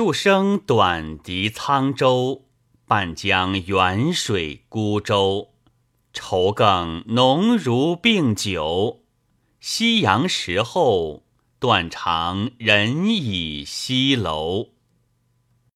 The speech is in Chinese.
数声短笛沧州，半江远水孤舟。愁更浓如病酒。夕阳时候，断肠人倚西楼。